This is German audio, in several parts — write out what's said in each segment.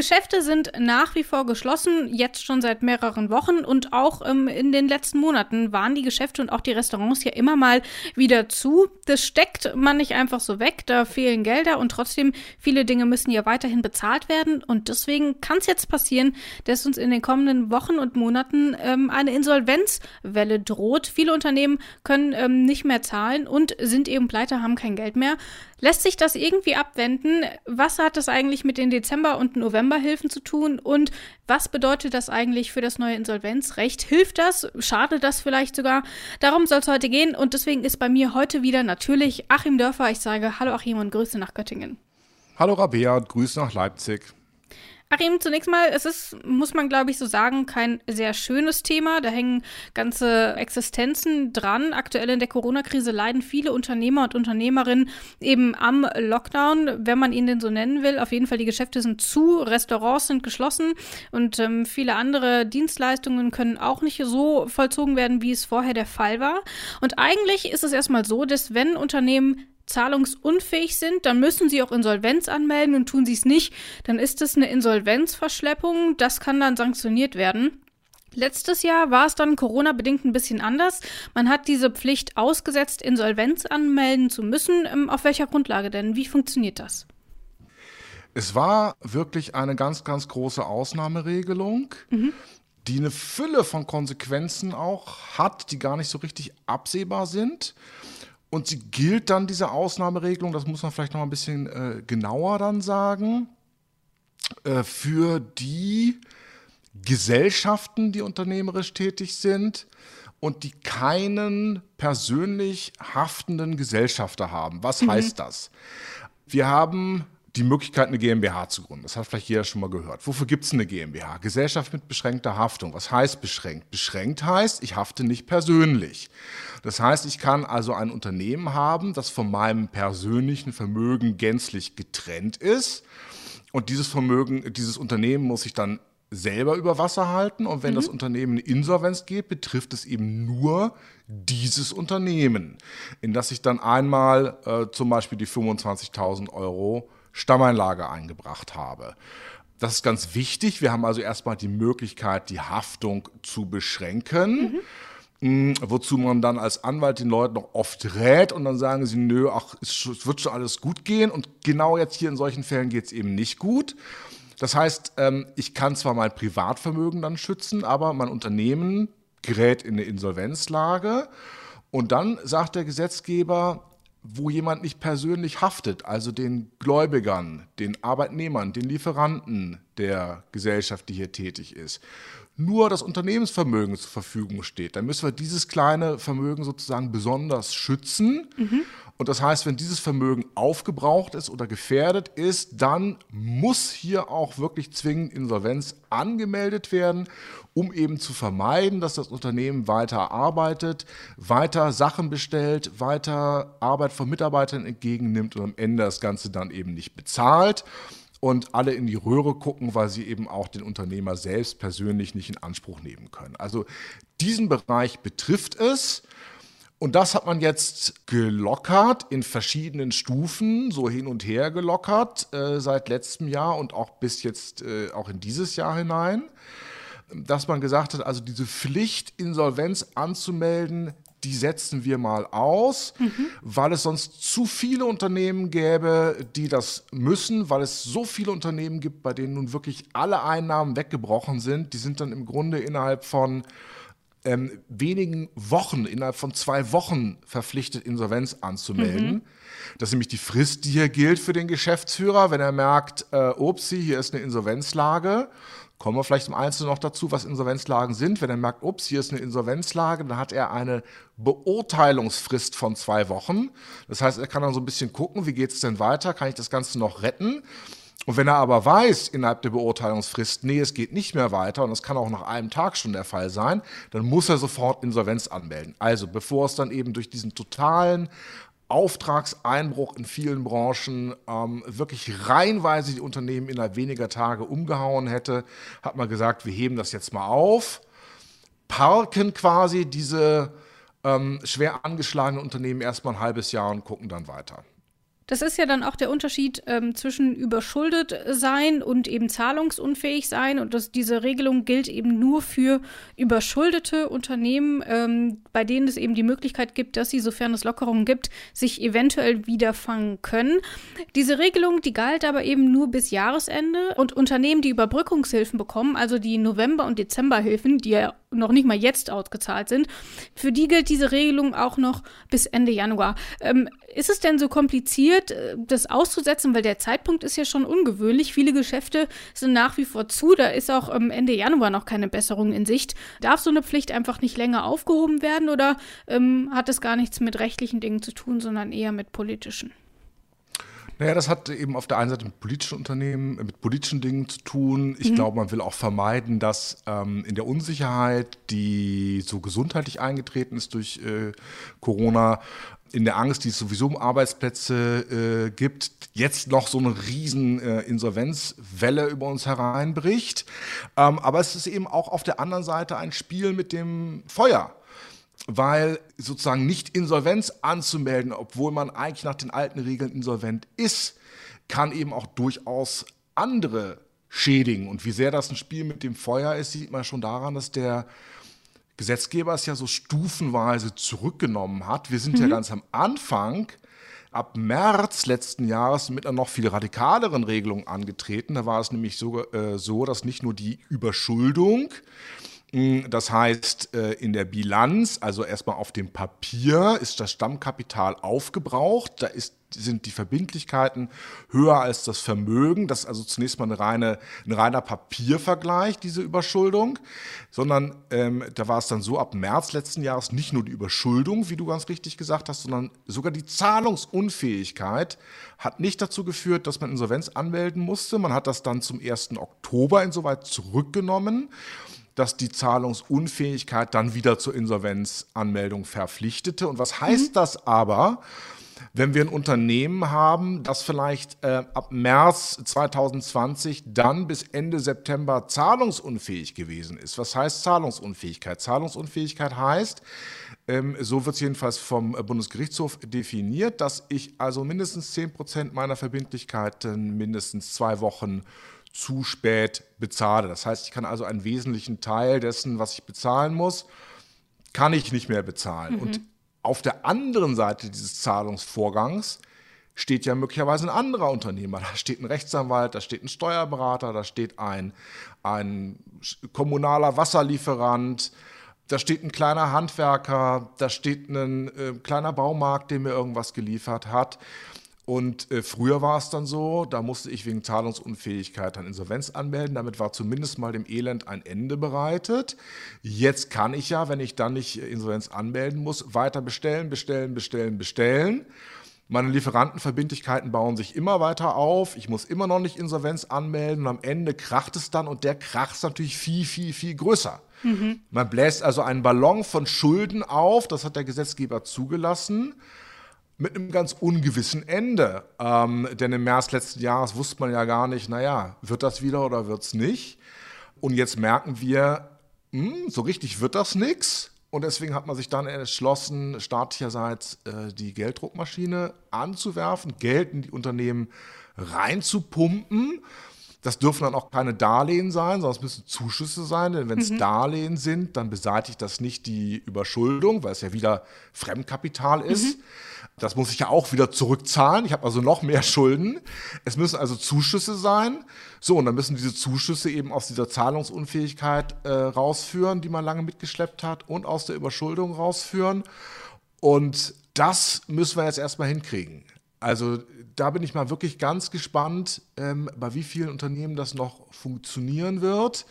Geschäfte sind nach wie vor geschlossen, jetzt schon seit mehreren Wochen und auch ähm, in den letzten Monaten waren die Geschäfte und auch die Restaurants ja immer mal wieder zu. Das steckt man nicht einfach so weg, da fehlen Gelder und trotzdem viele Dinge müssen ja weiterhin bezahlt werden und deswegen kann es jetzt passieren, dass uns in den kommenden Wochen und Monaten ähm, eine Insolvenzwelle droht. Viele Unternehmen können ähm, nicht mehr zahlen und sind eben pleite, haben kein Geld mehr. Lässt sich das irgendwie abwenden? Was hat das eigentlich mit den Dezember- und Novemberhilfen zu tun? Und was bedeutet das eigentlich für das neue Insolvenzrecht? Hilft das? Schadet das vielleicht sogar? Darum soll es heute gehen und deswegen ist bei mir heute wieder natürlich Achim Dörfer. Ich sage Hallo Achim und Grüße nach Göttingen. Hallo Rabea und Grüße nach Leipzig. Achim, zunächst mal, es ist, muss man glaube ich so sagen, kein sehr schönes Thema. Da hängen ganze Existenzen dran. Aktuell in der Corona-Krise leiden viele Unternehmer und Unternehmerinnen eben am Lockdown, wenn man ihn denn so nennen will. Auf jeden Fall, die Geschäfte sind zu, Restaurants sind geschlossen und ähm, viele andere Dienstleistungen können auch nicht so vollzogen werden, wie es vorher der Fall war. Und eigentlich ist es erstmal so, dass wenn Unternehmen zahlungsunfähig sind, dann müssen sie auch Insolvenz anmelden und tun sie es nicht, dann ist es eine Insolvenzverschleppung. Das kann dann sanktioniert werden. Letztes Jahr war es dann Corona-bedingt ein bisschen anders. Man hat diese Pflicht ausgesetzt, Insolvenz anmelden zu müssen. Ähm, auf welcher Grundlage denn? Wie funktioniert das? Es war wirklich eine ganz, ganz große Ausnahmeregelung, mhm. die eine Fülle von Konsequenzen auch hat, die gar nicht so richtig absehbar sind. Und sie gilt dann, diese Ausnahmeregelung, das muss man vielleicht noch ein bisschen äh, genauer dann sagen, äh, für die Gesellschaften, die unternehmerisch tätig sind und die keinen persönlich haftenden Gesellschafter haben. Was mhm. heißt das? Wir haben die Möglichkeit, eine GmbH zu gründen. Das hat vielleicht jeder schon mal gehört. Wofür gibt es eine GmbH? Gesellschaft mit beschränkter Haftung. Was heißt beschränkt? Beschränkt heißt, ich hafte nicht persönlich. Das heißt, ich kann also ein Unternehmen haben, das von meinem persönlichen Vermögen gänzlich getrennt ist. Und dieses Vermögen, dieses Unternehmen muss ich dann selber über Wasser halten. Und wenn mhm. das Unternehmen in Insolvenz geht, betrifft es eben nur dieses Unternehmen, in das ich dann einmal äh, zum Beispiel die 25.000 Euro Stammeinlage eingebracht habe. Das ist ganz wichtig. Wir haben also erstmal die Möglichkeit, die Haftung zu beschränken. Mhm. Wozu man dann als Anwalt den Leuten noch oft rät und dann sagen sie, nö, ach, es wird schon alles gut gehen. Und genau jetzt hier in solchen Fällen geht es eben nicht gut. Das heißt, ähm, ich kann zwar mein Privatvermögen dann schützen, aber mein Unternehmen gerät in eine Insolvenzlage. Und dann sagt der Gesetzgeber, wo jemand nicht persönlich haftet, also den Gläubigern, den Arbeitnehmern, den Lieferanten der Gesellschaft, die hier tätig ist, nur das Unternehmensvermögen zur Verfügung steht, dann müssen wir dieses kleine Vermögen sozusagen besonders schützen. Mhm. Und das heißt, wenn dieses Vermögen aufgebraucht ist oder gefährdet ist, dann muss hier auch wirklich zwingend Insolvenz angemeldet werden, um eben zu vermeiden, dass das Unternehmen weiter arbeitet, weiter Sachen bestellt, weiter Arbeit von Mitarbeitern entgegennimmt und am Ende das Ganze dann eben nicht bezahlt und alle in die Röhre gucken, weil sie eben auch den Unternehmer selbst persönlich nicht in Anspruch nehmen können. Also diesen Bereich betrifft es. Und das hat man jetzt gelockert in verschiedenen Stufen, so hin und her gelockert äh, seit letztem Jahr und auch bis jetzt äh, auch in dieses Jahr hinein, dass man gesagt hat, also diese Pflicht, Insolvenz anzumelden, die setzen wir mal aus, mhm. weil es sonst zu viele Unternehmen gäbe, die das müssen, weil es so viele Unternehmen gibt, bei denen nun wirklich alle Einnahmen weggebrochen sind. Die sind dann im Grunde innerhalb von ähm, wenigen Wochen, innerhalb von zwei Wochen verpflichtet, Insolvenz anzumelden. Mhm. Das ist nämlich die Frist, die hier gilt für den Geschäftsführer, wenn er merkt, äh, upsi, hier ist eine Insolvenzlage. Kommen wir vielleicht im Einzelnen noch dazu, was Insolvenzlagen sind. Wenn er merkt, ups, hier ist eine Insolvenzlage, dann hat er eine Beurteilungsfrist von zwei Wochen. Das heißt, er kann dann so ein bisschen gucken, wie geht es denn weiter? Kann ich das Ganze noch retten? Und wenn er aber weiß innerhalb der Beurteilungsfrist, nee, es geht nicht mehr weiter und das kann auch nach einem Tag schon der Fall sein, dann muss er sofort Insolvenz anmelden. Also bevor es dann eben durch diesen totalen Auftragseinbruch in vielen Branchen ähm, wirklich reihenweise die Unternehmen innerhalb weniger Tage umgehauen hätte, hat man gesagt, wir heben das jetzt mal auf parken quasi diese ähm, schwer angeschlagenen Unternehmen erstmal ein halbes Jahr und gucken dann weiter. Das ist ja dann auch der Unterschied ähm, zwischen überschuldet sein und eben zahlungsunfähig sein. Und das, diese Regelung gilt eben nur für überschuldete Unternehmen, ähm, bei denen es eben die Möglichkeit gibt, dass sie, sofern es Lockerungen gibt, sich eventuell wieder fangen können. Diese Regelung, die galt aber eben nur bis Jahresende. Und Unternehmen, die Überbrückungshilfen bekommen, also die November- und Dezemberhilfen, die ja noch nicht mal jetzt ausgezahlt sind, für die gilt diese Regelung auch noch bis Ende Januar. Ähm, ist es denn so kompliziert, äh, das auszusetzen, weil der Zeitpunkt ist ja schon ungewöhnlich. Viele Geschäfte sind nach wie vor zu. Da ist auch Ende Januar noch keine Besserung in Sicht. Darf so eine Pflicht einfach nicht länger aufgehoben werden oder ähm, hat es gar nichts mit rechtlichen Dingen zu tun, sondern eher mit politischen? Naja, das hat eben auf der einen Seite mit politischen Unternehmen, äh, mit politischen Dingen zu tun. Ich mhm. glaube, man will auch vermeiden, dass ähm, in der Unsicherheit, die so gesundheitlich eingetreten ist durch äh, Corona, in der Angst, die es sowieso um Arbeitsplätze äh, gibt, jetzt noch so eine riesen äh, Insolvenzwelle über uns hereinbricht. Ähm, aber es ist eben auch auf der anderen Seite ein Spiel mit dem Feuer weil sozusagen nicht Insolvenz anzumelden, obwohl man eigentlich nach den alten Regeln insolvent ist, kann eben auch durchaus andere schädigen. Und wie sehr das ein Spiel mit dem Feuer ist, sieht man schon daran, dass der Gesetzgeber es ja so stufenweise zurückgenommen hat. Wir sind mhm. ja ganz am Anfang, ab März letzten Jahres mit einer noch viel radikaleren Regelung angetreten. Da war es nämlich so, äh, so dass nicht nur die Überschuldung, das heißt, äh, in der Bilanz, also erstmal auf dem Papier, ist das Stammkapital aufgebraucht. Da ist, sind die Verbindlichkeiten höher als das Vermögen. Das ist also zunächst mal eine reine, ein reiner Papiervergleich, diese Überschuldung. Sondern ähm, da war es dann so ab März letzten Jahres nicht nur die Überschuldung, wie du ganz richtig gesagt hast, sondern sogar die Zahlungsunfähigkeit hat nicht dazu geführt, dass man Insolvenz anmelden musste. Man hat das dann zum 1. Oktober insoweit zurückgenommen dass die Zahlungsunfähigkeit dann wieder zur Insolvenzanmeldung verpflichtete. Und was heißt mhm. das aber? wenn wir ein Unternehmen haben, das vielleicht äh, ab März 2020 dann bis Ende September zahlungsunfähig gewesen ist. Was heißt Zahlungsunfähigkeit? Zahlungsunfähigkeit heißt, ähm, so wird es jedenfalls vom Bundesgerichtshof definiert, dass ich also mindestens 10 Prozent meiner Verbindlichkeiten mindestens zwei Wochen zu spät bezahle. Das heißt, ich kann also einen wesentlichen Teil dessen, was ich bezahlen muss, kann ich nicht mehr bezahlen. Mhm. Und auf der anderen Seite dieses Zahlungsvorgangs steht ja möglicherweise ein anderer Unternehmer. Da steht ein Rechtsanwalt, da steht ein Steuerberater, da steht ein, ein kommunaler Wasserlieferant, da steht ein kleiner Handwerker, da steht ein äh, kleiner Baumarkt, der mir irgendwas geliefert hat. Und äh, früher war es dann so, da musste ich wegen Zahlungsunfähigkeit dann Insolvenz anmelden. Damit war zumindest mal dem Elend ein Ende bereitet. Jetzt kann ich ja, wenn ich dann nicht Insolvenz anmelden muss, weiter bestellen, bestellen, bestellen, bestellen. Meine Lieferantenverbindlichkeiten bauen sich immer weiter auf. Ich muss immer noch nicht Insolvenz anmelden und am Ende kracht es dann und der Krach ist natürlich viel, viel, viel größer. Mhm. Man bläst also einen Ballon von Schulden auf, das hat der Gesetzgeber zugelassen mit einem ganz ungewissen Ende. Ähm, denn im März letzten Jahres wusste man ja gar nicht, naja, wird das wieder oder wird es nicht? Und jetzt merken wir, mh, hm, so richtig wird das nichts. Und deswegen hat man sich dann entschlossen, staatlicherseits äh, die Gelddruckmaschine anzuwerfen, Geld in die Unternehmen reinzupumpen. Das dürfen dann auch keine Darlehen sein, sondern es müssen Zuschüsse sein. Denn wenn es mhm. Darlehen sind, dann beseitigt das nicht die Überschuldung, weil es ja wieder Fremdkapital ist. Mhm. Das muss ich ja auch wieder zurückzahlen. Ich habe also noch mehr Schulden. Es müssen also Zuschüsse sein. So, und dann müssen diese Zuschüsse eben aus dieser Zahlungsunfähigkeit äh, rausführen, die man lange mitgeschleppt hat, und aus der Überschuldung rausführen. Und das müssen wir jetzt erstmal hinkriegen. Also da bin ich mal wirklich ganz gespannt, ähm, bei wie vielen Unternehmen das noch funktionieren wird.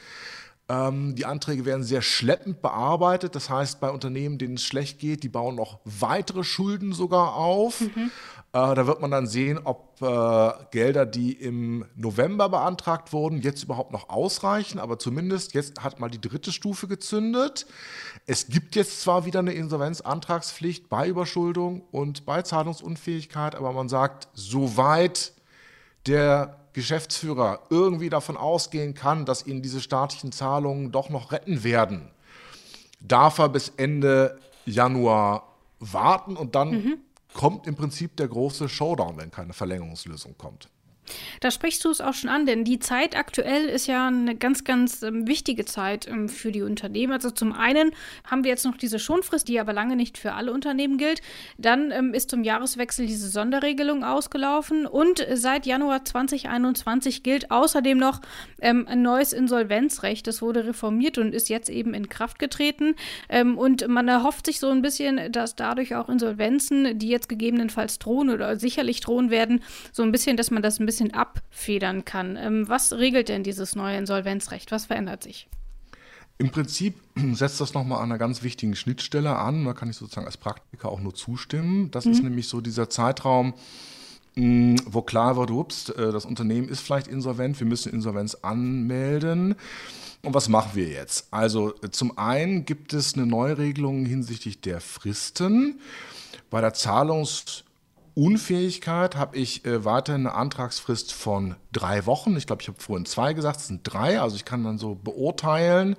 Ähm, die Anträge werden sehr schleppend bearbeitet. Das heißt, bei Unternehmen, denen es schlecht geht, die bauen noch weitere Schulden sogar auf. Mhm. Äh, da wird man dann sehen, ob äh, Gelder, die im November beantragt wurden, jetzt überhaupt noch ausreichen. Aber zumindest jetzt hat mal die dritte Stufe gezündet. Es gibt jetzt zwar wieder eine Insolvenzantragspflicht bei Überschuldung und bei Zahlungsunfähigkeit, aber man sagt, soweit der Geschäftsführer irgendwie davon ausgehen kann, dass ihn diese staatlichen Zahlungen doch noch retten werden, darf er bis Ende Januar warten und dann mhm. kommt im Prinzip der große Showdown, wenn keine Verlängerungslösung kommt. Da sprichst du es auch schon an, denn die Zeit aktuell ist ja eine ganz, ganz ähm, wichtige Zeit ähm, für die Unternehmen. Also zum einen haben wir jetzt noch diese Schonfrist, die aber lange nicht für alle Unternehmen gilt. Dann ähm, ist zum Jahreswechsel diese Sonderregelung ausgelaufen und seit Januar 2021 gilt außerdem noch ähm, ein neues Insolvenzrecht. Das wurde reformiert und ist jetzt eben in Kraft getreten. Ähm, und man erhofft sich so ein bisschen, dass dadurch auch Insolvenzen, die jetzt gegebenenfalls drohen oder sicherlich drohen werden, so ein bisschen, dass man das ein bisschen bisschen abfedern kann. Ähm, was regelt denn dieses neue Insolvenzrecht? Was verändert sich? Im Prinzip setzt das nochmal an einer ganz wichtigen Schnittstelle an. Da kann ich sozusagen als Praktiker auch nur zustimmen. Das mhm. ist nämlich so dieser Zeitraum, wo klar wird, ups, äh, das Unternehmen ist vielleicht insolvent, wir müssen Insolvenz anmelden. Und was machen wir jetzt? Also zum einen gibt es eine Neuregelung hinsichtlich der Fristen. Bei der Zahlungs- Unfähigkeit habe ich äh, weiterhin eine Antragsfrist von drei Wochen. Ich glaube, ich habe vorhin zwei gesagt, es sind drei. Also ich kann dann so beurteilen,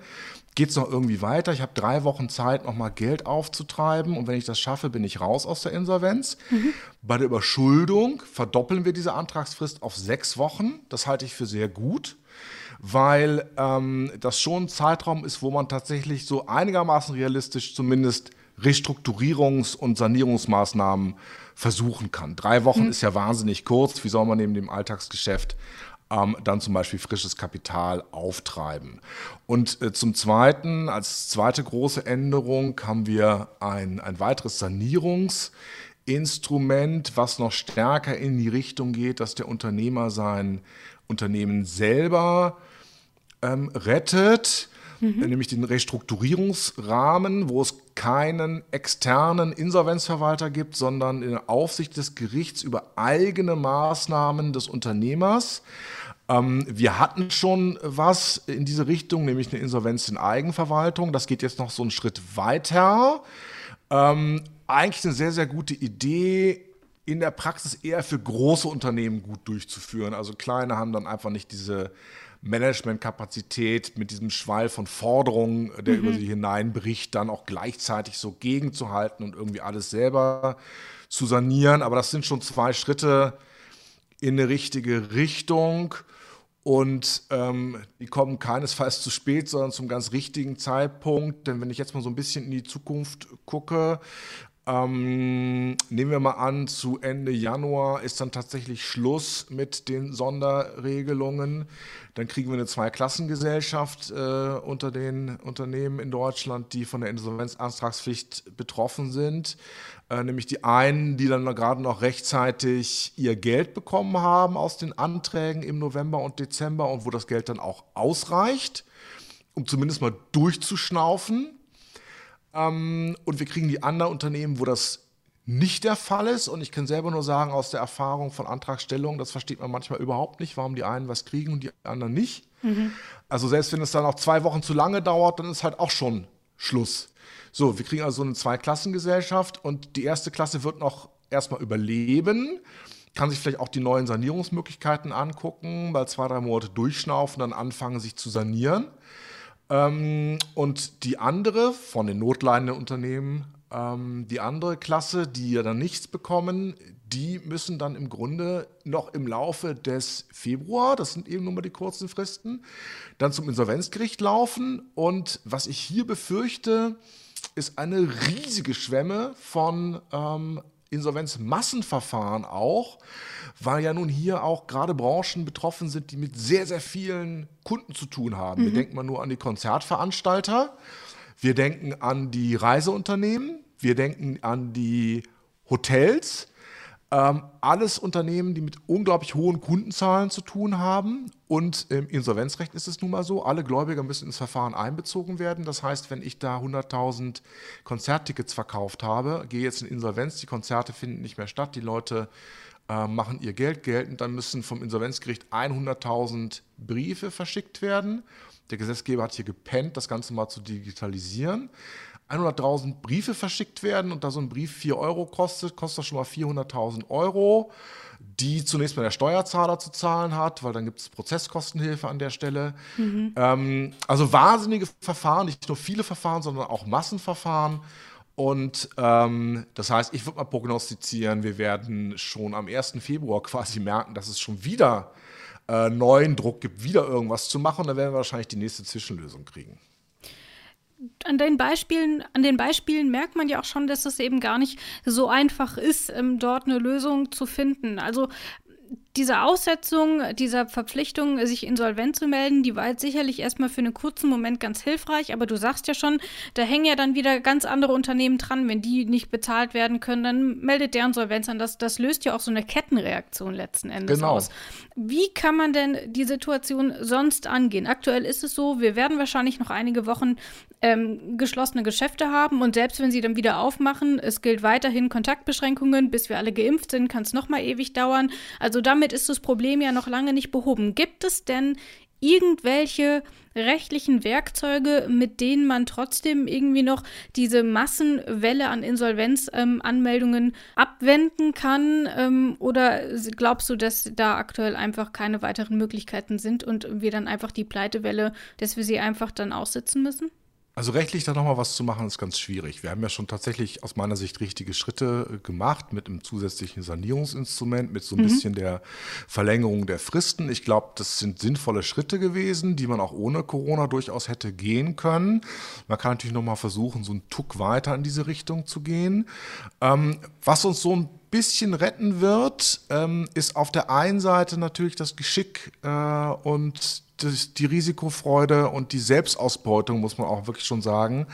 geht es noch irgendwie weiter. Ich habe drei Wochen Zeit, nochmal Geld aufzutreiben. Und wenn ich das schaffe, bin ich raus aus der Insolvenz. Mhm. Bei der Überschuldung verdoppeln wir diese Antragsfrist auf sechs Wochen. Das halte ich für sehr gut weil ähm, das schon ein Zeitraum ist, wo man tatsächlich so einigermaßen realistisch zumindest Restrukturierungs- und Sanierungsmaßnahmen versuchen kann. Drei Wochen mhm. ist ja wahnsinnig kurz. Wie soll man neben dem Alltagsgeschäft ähm, dann zum Beispiel frisches Kapital auftreiben? Und äh, zum Zweiten, als zweite große Änderung, haben wir ein, ein weiteres Sanierungsinstrument, was noch stärker in die Richtung geht, dass der Unternehmer sein Unternehmen selber ähm, rettet mhm. nämlich den Restrukturierungsrahmen, wo es keinen externen Insolvenzverwalter gibt, sondern in der Aufsicht des Gerichts über eigene Maßnahmen des Unternehmers. Ähm, wir hatten schon was in diese Richtung, nämlich eine Insolvenz in Eigenverwaltung. Das geht jetzt noch so einen Schritt weiter. Ähm, eigentlich eine sehr, sehr gute Idee, in der Praxis eher für große Unternehmen gut durchzuführen. Also kleine haben dann einfach nicht diese Managementkapazität mit diesem Schwall von Forderungen, der mhm. über sie hineinbricht, dann auch gleichzeitig so gegenzuhalten und irgendwie alles selber zu sanieren. Aber das sind schon zwei Schritte in eine richtige Richtung. Und ähm, die kommen keinesfalls zu spät, sondern zum ganz richtigen Zeitpunkt. Denn wenn ich jetzt mal so ein bisschen in die Zukunft gucke, ähm, nehmen wir mal an, zu Ende Januar ist dann tatsächlich Schluss mit den Sonderregelungen. Dann kriegen wir eine Zweiklassengesellschaft äh, unter den Unternehmen in Deutschland, die von der Insolvenzantragspflicht betroffen sind. Äh, nämlich die einen, die dann gerade noch rechtzeitig ihr Geld bekommen haben aus den Anträgen im November und Dezember und wo das Geld dann auch ausreicht, um zumindest mal durchzuschnaufen ähm, und wir kriegen die anderen Unternehmen, wo das nicht der Fall ist. Und ich kann selber nur sagen, aus der Erfahrung von Antragstellung, das versteht man manchmal überhaupt nicht, warum die einen was kriegen und die anderen nicht. Mhm. Also selbst wenn es dann auch zwei Wochen zu lange dauert, dann ist halt auch schon Schluss. So, wir kriegen also eine Zweiklassengesellschaft und die erste Klasse wird noch erstmal überleben, kann sich vielleicht auch die neuen Sanierungsmöglichkeiten angucken, mal zwei, drei Monate durchschnaufen, dann anfangen, sich zu sanieren. Ähm, und die andere von den notleidenden Unternehmen, ähm, die andere Klasse, die ja dann nichts bekommen, die müssen dann im Grunde noch im Laufe des Februar, das sind eben nur mal die kurzen Fristen, dann zum Insolvenzgericht laufen. Und was ich hier befürchte, ist eine riesige Schwemme von ähm, Insolvenzmassenverfahren auch, weil ja nun hier auch gerade Branchen betroffen sind, die mit sehr, sehr vielen Kunden zu tun haben. Mhm. Wir denken mal nur an die Konzertveranstalter, wir denken an die Reiseunternehmen, wir denken an die Hotels, ähm, alles Unternehmen, die mit unglaublich hohen Kundenzahlen zu tun haben. Und im Insolvenzrecht ist es nun mal so, alle Gläubiger müssen ins Verfahren einbezogen werden. Das heißt, wenn ich da 100.000 Konzerttickets verkauft habe, gehe jetzt in Insolvenz, die Konzerte finden nicht mehr statt, die Leute äh, machen ihr Geld geltend, dann müssen vom Insolvenzgericht 100.000 Briefe verschickt werden. Der Gesetzgeber hat hier gepennt, das Ganze mal zu digitalisieren. 100.000 Briefe verschickt werden und da so ein Brief 4 Euro kostet, kostet das schon mal 400.000 Euro, die zunächst mal der Steuerzahler zu zahlen hat, weil dann gibt es Prozesskostenhilfe an der Stelle. Mhm. Ähm, also wahnsinnige Verfahren, nicht nur viele Verfahren, sondern auch Massenverfahren. Und ähm, das heißt, ich würde mal prognostizieren, wir werden schon am 1. Februar quasi merken, dass es schon wieder äh, neuen Druck gibt, wieder irgendwas zu machen. Und dann werden wir wahrscheinlich die nächste Zwischenlösung kriegen an den Beispielen, an den Beispielen merkt man ja auch schon, dass es eben gar nicht so einfach ist, ähm, dort eine Lösung zu finden. Also diese Aussetzung dieser Verpflichtung, sich insolvent zu melden, die war jetzt sicherlich erstmal für einen kurzen Moment ganz hilfreich, aber du sagst ja schon, da hängen ja dann wieder ganz andere Unternehmen dran. Wenn die nicht bezahlt werden können, dann meldet der Insolvenz an. Das, das löst ja auch so eine Kettenreaktion letzten Endes genau. aus. Wie kann man denn die Situation sonst angehen? Aktuell ist es so, wir werden wahrscheinlich noch einige Wochen ähm, geschlossene Geschäfte haben und selbst wenn sie dann wieder aufmachen, es gilt weiterhin Kontaktbeschränkungen, bis wir alle geimpft sind, kann es noch mal ewig dauern. Also damit ist das Problem ja noch lange nicht behoben. Gibt es denn irgendwelche rechtlichen Werkzeuge, mit denen man trotzdem irgendwie noch diese Massenwelle an Insolvenzanmeldungen ähm, abwenden kann? Ähm, oder glaubst du, dass da aktuell einfach keine weiteren Möglichkeiten sind und wir dann einfach die Pleitewelle, dass wir sie einfach dann aussitzen müssen? Also rechtlich da nochmal was zu machen, ist ganz schwierig. Wir haben ja schon tatsächlich aus meiner Sicht richtige Schritte äh, gemacht mit einem zusätzlichen Sanierungsinstrument, mit so ein mhm. bisschen der Verlängerung der Fristen. Ich glaube, das sind sinnvolle Schritte gewesen, die man auch ohne Corona durchaus hätte gehen können. Man kann natürlich nochmal versuchen, so einen Tuck weiter in diese Richtung zu gehen. Ähm, was uns so ein bisschen retten wird, ähm, ist auf der einen Seite natürlich das Geschick äh, und das, die Risikofreude und die Selbstausbeutung, muss man auch wirklich schon sagen,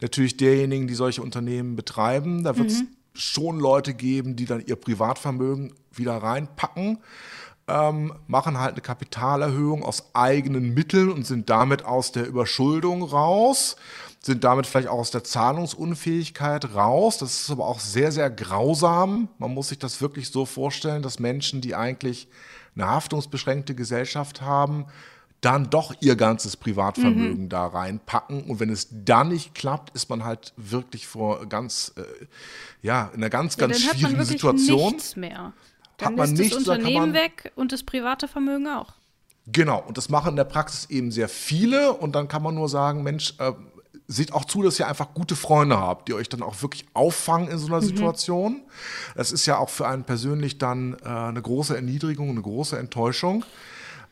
natürlich derjenigen, die solche Unternehmen betreiben. Da wird es mhm. schon Leute geben, die dann ihr Privatvermögen wieder reinpacken. Ähm, machen halt eine Kapitalerhöhung aus eigenen Mitteln und sind damit aus der Überschuldung raus, sind damit vielleicht auch aus der Zahlungsunfähigkeit raus. Das ist aber auch sehr, sehr grausam. Man muss sich das wirklich so vorstellen, dass Menschen, die eigentlich eine haftungsbeschränkte Gesellschaft haben, dann doch ihr ganzes Privatvermögen mhm. da reinpacken. Und wenn es dann nicht klappt, ist man halt wirklich vor ganz, äh, ja, in einer ganz, ganz ja, schwierigen Situation. Nichts mehr. Dann hat man ist nichts, das Unternehmen weg und das private Vermögen auch. Genau, und das machen in der Praxis eben sehr viele. Und dann kann man nur sagen, Mensch, äh, seht auch zu, dass ihr einfach gute Freunde habt, die euch dann auch wirklich auffangen in so einer mhm. Situation. Das ist ja auch für einen persönlich dann äh, eine große Erniedrigung, eine große Enttäuschung.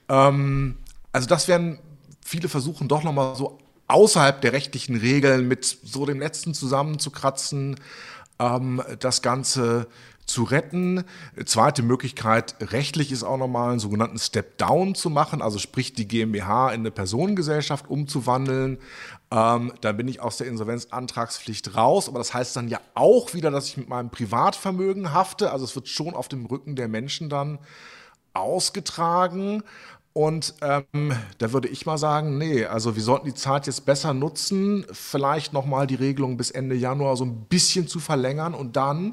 Ähm, also das werden viele versuchen doch nochmal so außerhalb der rechtlichen Regeln mit so dem letzten zusammenzukratzen, ähm, das Ganze zu retten. Zweite Möglichkeit, rechtlich ist auch nochmal einen sogenannten Step-Down zu machen, also sprich die GmbH in eine Personengesellschaft umzuwandeln. Ähm, dann bin ich aus der Insolvenzantragspflicht raus, aber das heißt dann ja auch wieder, dass ich mit meinem Privatvermögen hafte. Also es wird schon auf dem Rücken der Menschen dann ausgetragen. Und ähm, da würde ich mal sagen, nee, also wir sollten die Zeit jetzt besser nutzen, vielleicht nochmal die Regelung bis Ende Januar so ein bisschen zu verlängern und dann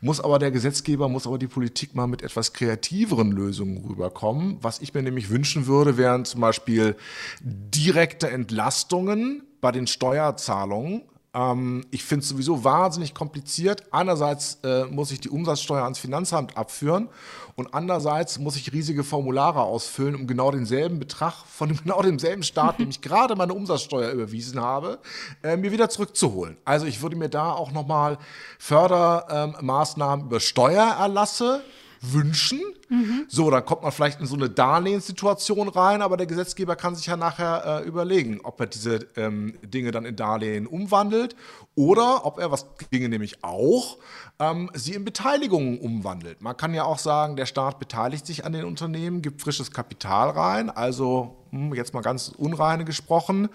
muss aber der Gesetzgeber, muss aber die Politik mal mit etwas kreativeren Lösungen rüberkommen. Was ich mir nämlich wünschen würde, wären zum Beispiel direkte Entlastungen bei den Steuerzahlungen ähm, ich finde es sowieso wahnsinnig kompliziert. Einerseits äh, muss ich die Umsatzsteuer ans Finanzamt abführen und andererseits muss ich riesige Formulare ausfüllen, um genau denselben Betrag von genau demselben Staat, dem ich gerade meine Umsatzsteuer überwiesen habe, äh, mir wieder zurückzuholen. Also ich würde mir da auch nochmal Fördermaßnahmen ähm, über Steuererlasse wünschen. Mhm. So, dann kommt man vielleicht in so eine Darlehenssituation rein, aber der Gesetzgeber kann sich ja nachher äh, überlegen, ob er diese ähm, Dinge dann in Darlehen umwandelt oder ob er, was ginge nämlich auch, ähm, sie in Beteiligungen umwandelt. Man kann ja auch sagen, der Staat beteiligt sich an den Unternehmen, gibt frisches Kapital rein, also hm, jetzt mal ganz unreine gesprochen.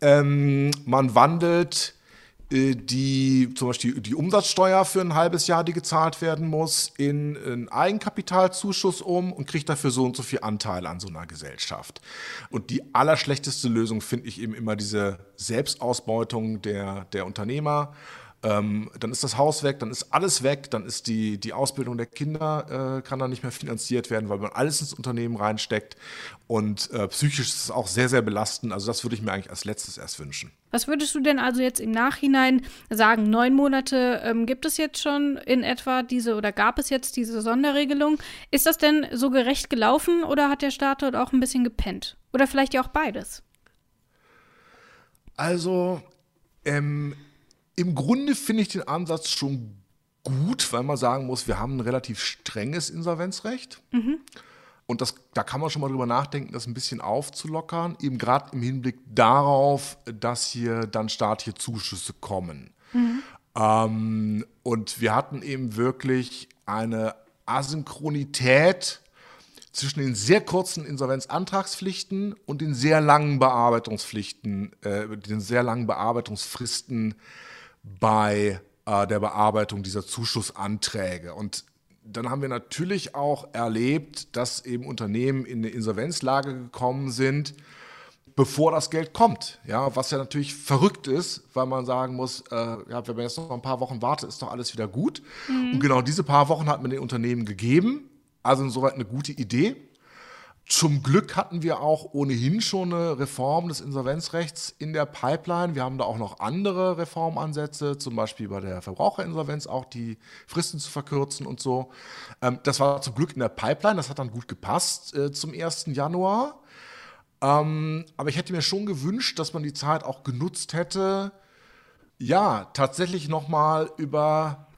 Ähm, man wandelt die zum Beispiel die Umsatzsteuer für ein halbes Jahr, die gezahlt werden muss, in einen Eigenkapitalzuschuss um und kriegt dafür so und so viel Anteil an so einer Gesellschaft. Und die allerschlechteste Lösung finde ich eben immer diese Selbstausbeutung der, der Unternehmer. Ähm, dann ist das Haus weg, dann ist alles weg, dann ist die, die Ausbildung der Kinder äh, kann dann nicht mehr finanziert werden, weil man alles ins Unternehmen reinsteckt. Und äh, psychisch ist es auch sehr, sehr belastend. Also das würde ich mir eigentlich als letztes erst wünschen. Was würdest du denn also jetzt im Nachhinein sagen? Neun Monate ähm, gibt es jetzt schon in etwa diese oder gab es jetzt diese Sonderregelung? Ist das denn so gerecht gelaufen oder hat der Staat dort auch ein bisschen gepennt? Oder vielleicht ja auch beides? Also, ähm, im Grunde finde ich den Ansatz schon gut, weil man sagen muss, wir haben ein relativ strenges Insolvenzrecht. Mhm. Und das, da kann man schon mal drüber nachdenken, das ein bisschen aufzulockern, eben gerade im Hinblick darauf, dass hier dann staatliche Zuschüsse kommen. Mhm. Ähm, und wir hatten eben wirklich eine Asynchronität zwischen den sehr kurzen Insolvenzantragspflichten und den sehr langen Bearbeitungspflichten, äh, den sehr langen Bearbeitungsfristen bei äh, der Bearbeitung dieser Zuschussanträge. Und dann haben wir natürlich auch erlebt, dass eben Unternehmen in eine Insolvenzlage gekommen sind, bevor das Geld kommt. Ja, was ja natürlich verrückt ist, weil man sagen muss, äh, ja, wenn man jetzt noch ein paar Wochen wartet, ist doch alles wieder gut. Mhm. Und genau diese paar Wochen hat man den Unternehmen gegeben. Also insoweit eine gute Idee. Zum Glück hatten wir auch ohnehin schon eine Reform des Insolvenzrechts in der Pipeline. Wir haben da auch noch andere Reformansätze, zum Beispiel bei der Verbraucherinsolvenz auch die Fristen zu verkürzen und so. Ähm, das war zum Glück in der Pipeline, das hat dann gut gepasst äh, zum 1. Januar. Ähm, aber ich hätte mir schon gewünscht, dass man die Zeit auch genutzt hätte, ja, tatsächlich nochmal über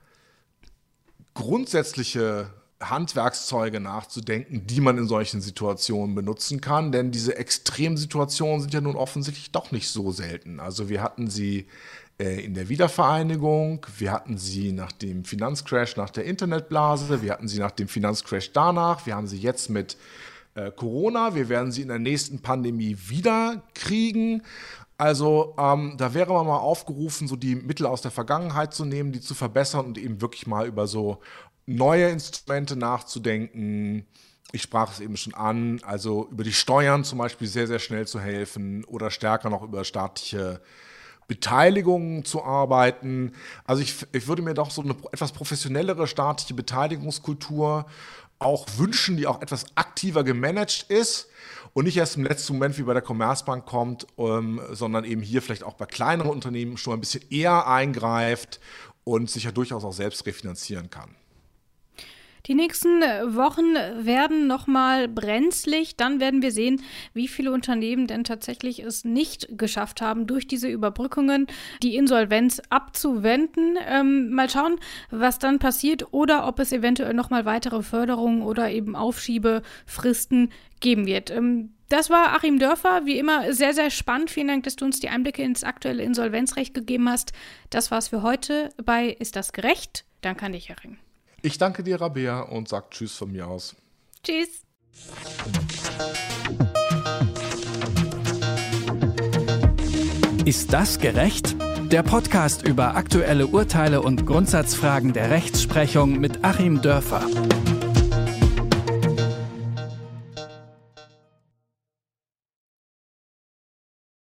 grundsätzliche Handwerkszeuge nachzudenken, die man in solchen Situationen benutzen kann. Denn diese Extremsituationen sind ja nun offensichtlich doch nicht so selten. Also wir hatten sie äh, in der Wiedervereinigung, wir hatten sie nach dem Finanzcrash, nach der Internetblase, wir hatten sie nach dem Finanzcrash danach, wir haben sie jetzt mit äh, Corona, wir werden sie in der nächsten Pandemie wieder kriegen. Also ähm, da wäre man mal aufgerufen, so die Mittel aus der Vergangenheit zu nehmen, die zu verbessern und eben wirklich mal über so neue Instrumente nachzudenken. Ich sprach es eben schon an, also über die Steuern zum Beispiel sehr, sehr schnell zu helfen oder stärker noch über staatliche Beteiligungen zu arbeiten. Also ich, ich würde mir doch so eine etwas professionellere staatliche Beteiligungskultur auch wünschen, die auch etwas aktiver gemanagt ist und nicht erst im letzten Moment wie bei der Commerzbank kommt, ähm, sondern eben hier vielleicht auch bei kleineren Unternehmen schon ein bisschen eher eingreift und sich ja durchaus auch selbst refinanzieren kann. Die nächsten Wochen werden nochmal brenzlig. Dann werden wir sehen, wie viele Unternehmen denn tatsächlich es nicht geschafft haben, durch diese Überbrückungen die Insolvenz abzuwenden. Ähm, mal schauen, was dann passiert oder ob es eventuell nochmal weitere Förderungen oder eben Aufschiebefristen geben wird. Ähm, das war Achim Dörfer, wie immer sehr, sehr spannend. Vielen Dank, dass du uns die Einblicke ins aktuelle Insolvenzrecht gegeben hast. Das war's für heute bei Ist das gerecht? Danke an dich, Herr Ring. Ich danke dir, Rabea, und sag Tschüss von mir aus. Tschüss. Ist das gerecht? Der Podcast über aktuelle Urteile und Grundsatzfragen der Rechtsprechung mit Achim Dörfer.